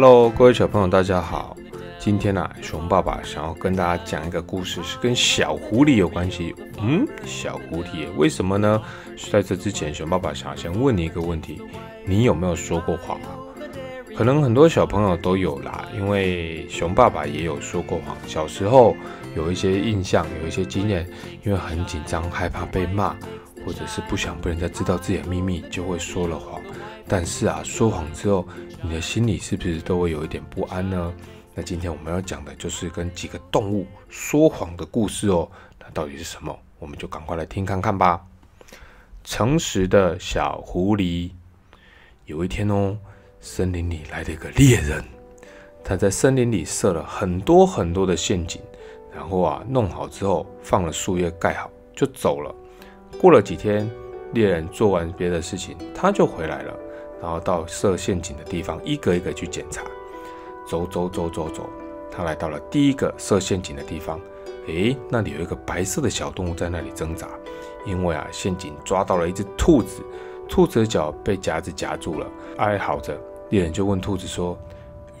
Hello，各位小朋友，大家好。今天呢，熊爸爸想要跟大家讲一个故事，是跟小狐狸有关系。嗯，小狐狸，为什么呢？在这之前，熊爸爸想先问你一个问题：你有没有说过谎啊？可能很多小朋友都有啦，因为熊爸爸也有说过谎。小时候有一些印象，有一些经验，因为很紧张，害怕被骂，或者是不想被人家知道自己的秘密，就会说了谎。但是啊，说谎之后，你的心里是不是都会有一点不安呢？那今天我们要讲的就是跟几个动物说谎的故事哦。那到底是什么？我们就赶快来听看看吧。诚实的小狐狸。有一天哦，森林里来了一个猎人，他在森林里设了很多很多的陷阱，然后啊，弄好之后放了树叶盖好就走了。过了几天，猎人做完别的事情，他就回来了。然后到设陷阱的地方，一个一个去检查。走走走走走，他来到了第一个设陷阱的地方。诶，那里有一个白色的小动物在那里挣扎，因为啊，陷阱抓到了一只兔子，兔子的脚被夹子夹住了，哀嚎着。猎人就问兔子说：“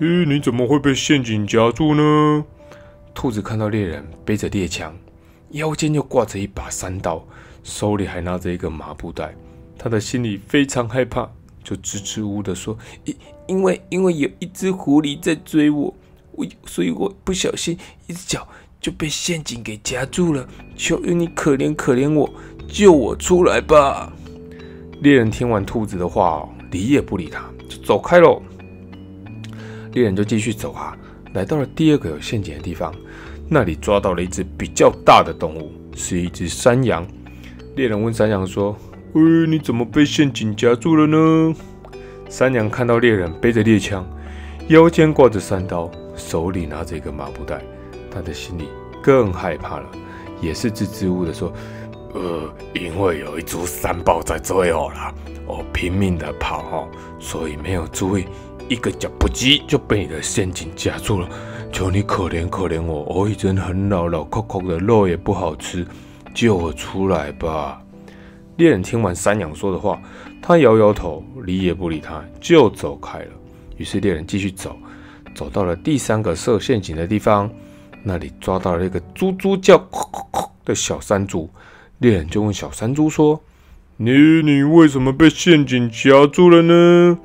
咦，你怎么会被陷阱夹住呢？”兔子看到猎人背着猎枪，腰间又挂着一把山刀，手里还拿着一个麻布袋，他的心里非常害怕。就支支吾吾的说：“因因为因为有一只狐狸在追我，我所以我不小心一只脚就被陷阱给夹住了。求求你可怜可怜我，救我出来吧！”猎人听完兔子的话，理也不理他，就走开喽。猎人就继续走啊，来到了第二个有陷阱的地方，那里抓到了一只比较大的动物，是一只山羊。猎人问山羊说。喂，你怎么被陷阱夹住了呢？山羊看到猎人背着猎枪，腰间挂着山刀，手里拿着一个麻布袋，他的心里更害怕了，也是支支吾吾的说：“呃，因为有一株山豹在追我啦，我拼命的跑哈，所以没有注意，一个脚不急就被你的陷阱夹住了。求你可怜可怜我，我已经很老了，口口的肉也不好吃，救我出来吧。”猎人听完山羊说的话，他摇摇头，理也不理他，就走开了。于是猎人继续走，走到了第三个设陷阱的地方，那里抓到了一个猪猪叫的小山猪。猎人就问小山猪说：“你你为什么被陷阱夹住了呢？”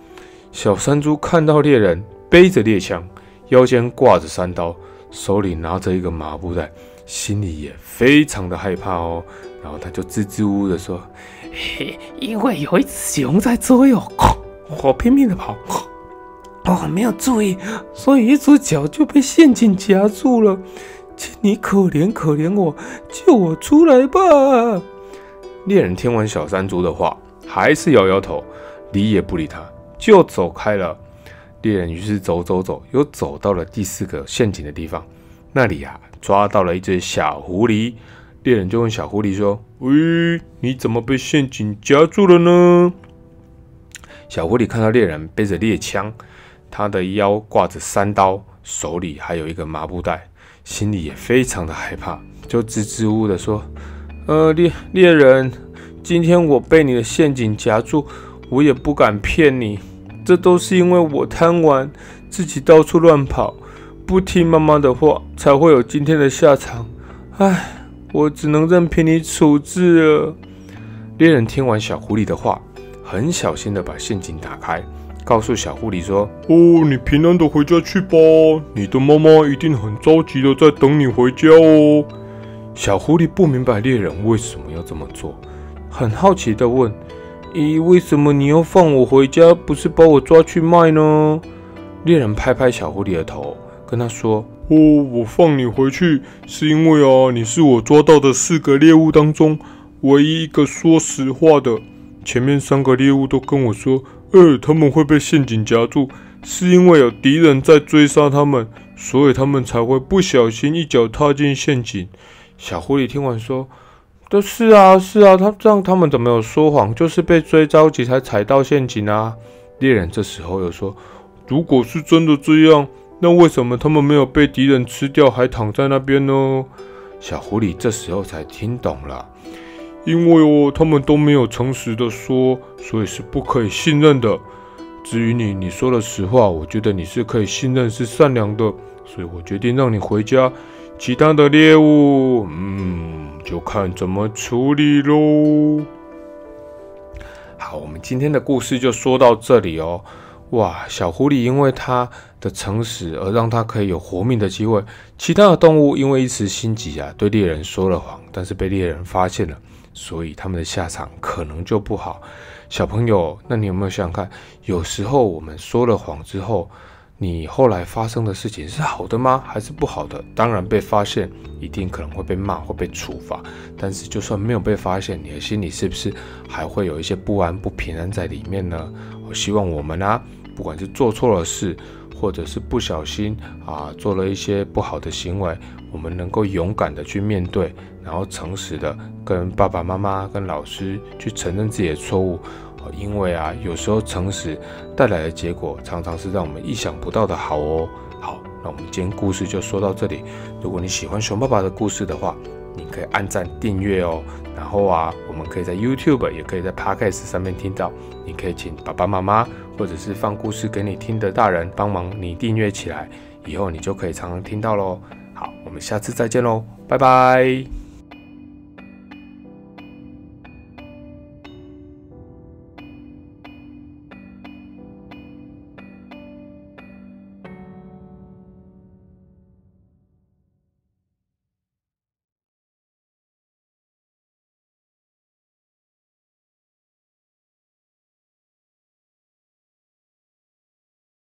小山猪看到猎人背着猎枪，腰间挂着山刀，手里拿着一个麻布袋，心里也非常的害怕哦。然后他就支支吾吾的说：“嘿，因为有一只熊在追我，我拼命的跑，我没有注意，所以一只脚就被陷阱夹住了。请你可怜可怜我，救我出来吧！”猎人听完小山猪的话，还是摇摇头，理也不理他，就走开了。猎人于是走走走，又走到了第四个陷阱的地方，那里呀，抓到了一只小狐狸。猎人就问小狐狸说：“喂，你怎么被陷阱夹住了呢？”小狐狸看到猎人背着猎枪，他的腰挂着三刀，手里还有一个麻布袋，心里也非常的害怕，就支支吾吾的说：“呃，猎猎人，今天我被你的陷阱夹住，我也不敢骗你，这都是因为我贪玩，自己到处乱跑，不听妈妈的话，才会有今天的下场。唉。”我只能任凭你处置了。猎人听完小狐狸的话，很小心的把陷阱打开，告诉小狐狸说：“哦，你平安的回家去吧，你的妈妈一定很着急的在等你回家哦。”小狐狸不明白猎人为什么要这么做，很好奇的问：“咦，为什么你要放我回家，不是把我抓去卖呢？”猎人拍拍小狐狸的头，跟他说。哦，我放你回去是因为啊，你是我抓到的四个猎物当中唯一一个说实话的。前面三个猎物都跟我说，呃，他们会被陷阱夹住，是因为有敌人在追杀他们，所以他们才会不小心一脚踏进陷阱。小狐狸听完说：“都是啊，是啊，他这样他们怎么有说谎？就是被追着急才踩到陷阱啊。”猎人这时候又说：“如果是真的这样。”那为什么他们没有被敌人吃掉，还躺在那边呢？小狐狸这时候才听懂了，因为哦，他们都没有诚实的说，所以是不可以信任的。至于你，你说了实话，我觉得你是可以信任、是善良的，所以我决定让你回家。其他的猎物，嗯，就看怎么处理喽。好，我们今天的故事就说到这里哦。哇，小狐狸因为它的诚实而让它可以有活命的机会。其他的动物因为一时心急啊，对猎人说了谎，但是被猎人发现了，所以他们的下场可能就不好。小朋友，那你有没有想想看，有时候我们说了谎之后，你后来发生的事情是好的吗？还是不好的？当然被发现，一定可能会被骂，会被处罚。但是就算没有被发现，你的心里是不是还会有一些不安、不平安在里面呢？我希望我们啊。不管是做错了事，或者是不小心啊做了一些不好的行为，我们能够勇敢的去面对，然后诚实的跟爸爸妈妈、跟老师去承认自己的错误。因为啊，有时候诚实带来的结果，常常是让我们意想不到的好哦。好，那我们今天故事就说到这里。如果你喜欢熊爸爸的故事的话，你可以按赞订阅哦。然后啊，我们可以在 YouTube，也可以在 Podcast 上面听到。你可以请爸爸妈妈。或者是放故事给你听的大人帮忙你订阅起来，以后你就可以常常听到喽。好，我们下次再见喽，拜拜。